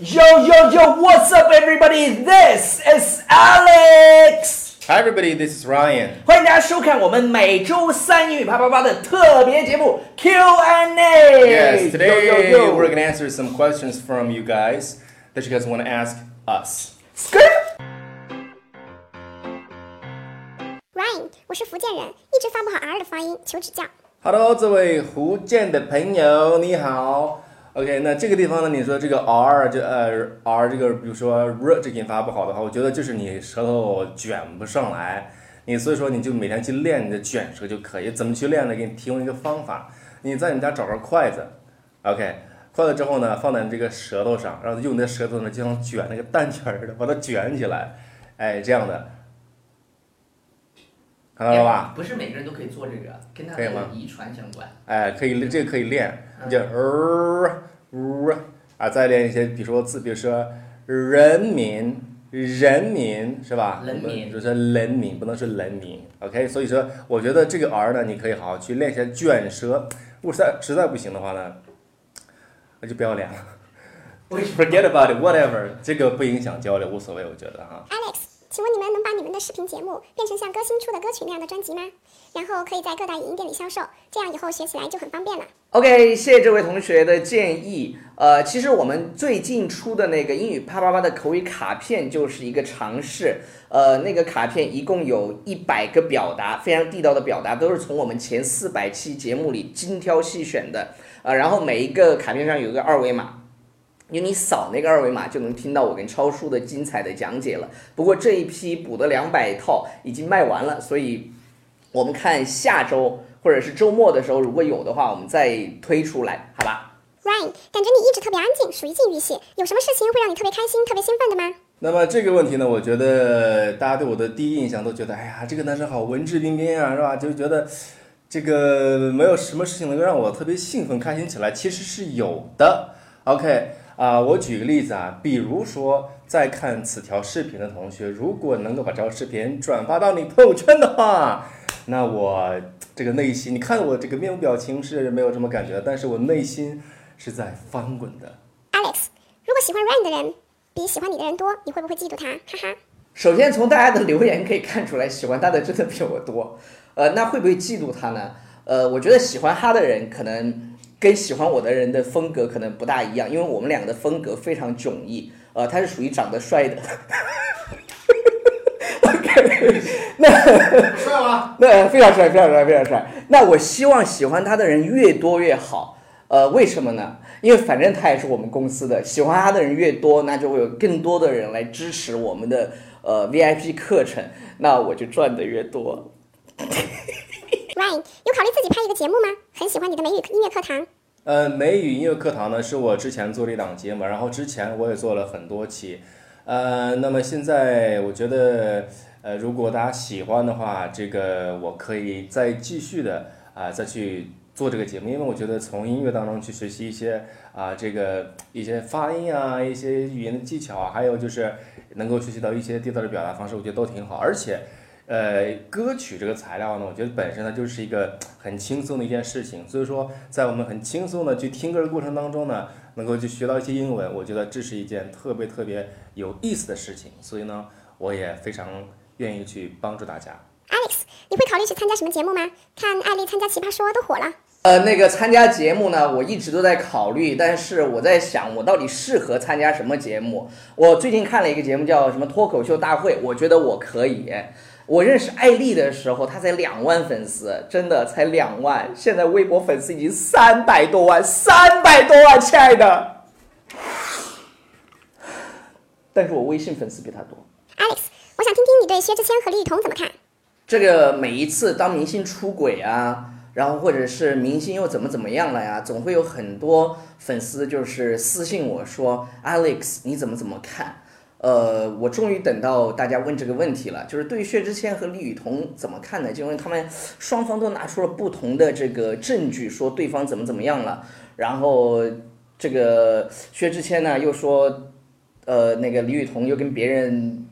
Yo yo yo, what's up, everybody? This is Alex. Hi everybody, this is Ryan. 欢迎大家收看我们每周三英语啪啪啪的特别节目 Q&A。 Yes, today Yo, yo, yo. we're gonna answer some questions from you guys that you guys want to ask us. Skirt. Ryan，我是福建人，一直发不好 R 的发音，求指教。 Hello，这位福建的朋友，你好。 OK，那这个地方呢，你说这个 R 就呃 R 这个，比如说 R 这个音发不好的话，我觉得就是你舌头卷不上来，你所以说你就每天去练你的卷舌就可以。怎么去练呢？给你提供一个方法，你在你家找根筷子，OK，筷子之后呢，放在你这个舌头上，然后用你的舌头呢，就像卷那个蛋卷似的，把它卷起来，哎，这样的，看到了吧？不是每个人都可以做这个，跟他的遗传相关。哎，可以，这个可以练，你就呃呃啊，再练一些，比如说字，比如说人民，人民是吧？人民就是人民，不能是人民。OK，所以说，我觉得这个 R 呢，你可以好好去练一下卷舌。如果实在实在不行的话呢，那就不要练了。Forget about it, whatever，这个不影响交流，无所谓，我觉得哈。请问你们能把你们的视频节目变成像歌星出的歌曲那样的专辑吗？然后可以在各大影音店里销售，这样以后学起来就很方便了。OK，谢谢这位同学的建议。呃，其实我们最近出的那个英语啪啪啪的口语卡片就是一个尝试。呃，那个卡片一共有一百个表达，非常地道的表达，都是从我们前四百期节目里精挑细选的。呃，然后每一个卡片上有一个二维码。因为你扫那个二维码就能听到我跟超叔的精彩的讲解了。不过这一批补的两百套已经卖完了，所以我们看下周或者是周末的时候，如果有的话，我们再推出来，好吧？Ryan，感觉你一直特别安静，属于禁欲系，有什么事情会让你特别开心、特别兴奋的吗？那么这个问题呢，我觉得大家对我的第一印象都觉得，哎呀，这个男生好文质彬彬啊，是吧？就觉得这个没有什么事情能够让我特别兴奋、开心起来，其实是有的。OK 啊、我举个例子啊，比如说在看此条视频的同学，如果能够把这条视频转发到你朋友圈的话，那我这个内心，你看我这个面部表情是没有什么感觉的，但是我内心是在翻滚的。Alex，如果喜欢 Ryan 的人比喜欢你的人多，你会不会嫉妒他？哈哈。首先从大家的留言可以看出来，喜欢他的真的比我多。呃，那会不会嫉妒他呢？呃，我觉得喜欢他的人可能跟喜欢我的人的风格可能不大一样，因为我们两个的风格非常迥异。呃，他是属于长得帅的。OK，那帅吗？那非常帅，非常帅，非常帅。那我希望喜欢他的人越多越好。呃，为什么呢？因为反正他也是我们公司的，喜欢他的人越多，那就会有更多的人来支持我们的呃 VIP 课程，那我就赚的越多。Ryan，有考虑自己拍一个节目吗？很喜欢你的美语音乐课堂。呃，美语音乐课堂呢，是我之前做的一档节目，然后之前我也做了很多期，呃，那么现在我觉得，呃，如果大家喜欢的话，这个我可以再继续的啊、再去做这个节目，因为我觉得从音乐当中去学习一些啊、这个一些发音啊，一些语言的技巧啊，还有就是能够学习到一些地道的表达方式，我觉得都挺好，而且。呃，歌曲这个材料呢，我觉得本身呢就是一个很轻松的一件事情，所以说在我们很轻松的去听歌的过程当中呢，能够去学到一些英文，我觉得这是一件特别特别有意思的事情，所以呢，我也非常愿意去帮助大家。Alex，你会考虑去参加什么节目吗？看艾丽参加《奇葩说》都火了。呃，那个参加节目呢，我一直都在考虑，但是我在想，我到底适合参加什么节目？我最近看了一个节目叫什么脱口秀大会，我觉得我可以。我认识艾丽的时候，她才两万粉丝，真的才两万。现在微博粉丝已经三百多万，三百多万，亲爱的。但是我微信粉丝比她多。Alex，我想听听你对薛之谦和李雨桐怎么看？这个每一次当明星出轨啊，然后或者是明星又怎么怎么样了呀，总会有很多粉丝就是私信我说，Alex 你怎么怎么看？呃，我终于等到大家问这个问题了，就是对于薛之谦和李雨桐怎么看呢？就因为他们双方都拿出了不同的这个证据，说对方怎么怎么样了，然后这个薛之谦呢又说，呃，那个李雨桐又跟别人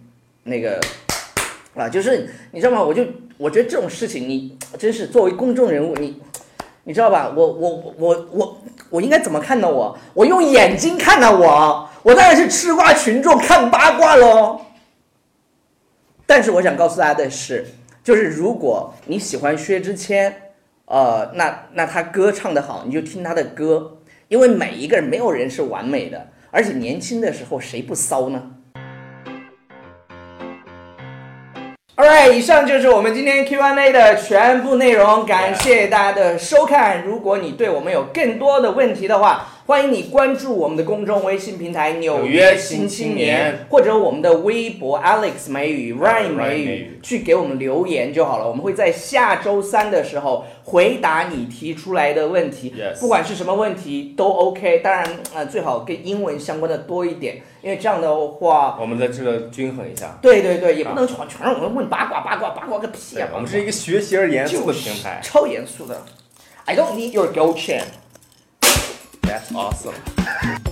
那个啊，就是你知道吗？我就我觉得这种事情你，真是作为公众人物，你你知道吧？我我我我我应该怎么看呢？我我用眼睛看呢？我我当然是吃瓜群众看八卦喽。但是我想告诉大家的是，就是如果你喜欢薛之谦，呃，那那他歌唱得好，你就听他的歌，因为每一个人没有人是完美的，而且年轻的时候谁不骚呢？Alright，以上就是我们今天 Q&A 的全部内容，感谢大家的收看。如果你对我们有更多的问题的话，欢迎你关注我们的公众微信平台《纽约新青年》，或者我们的微博 Alex 美语 Ryan 美语，去给我们留言就好了。我们会在下周三的时候回答你提出来的问题不管是什么问题都 OK。当然，呃，最好跟英文相关的多一点，因为这样的话，我们在这个均衡一下。对对对，也不能全全让我们问八卦八卦八卦个屁啊！，我们是一个学习而严肃的平台。超严肃的。I don't need your gold chain。That's awesome.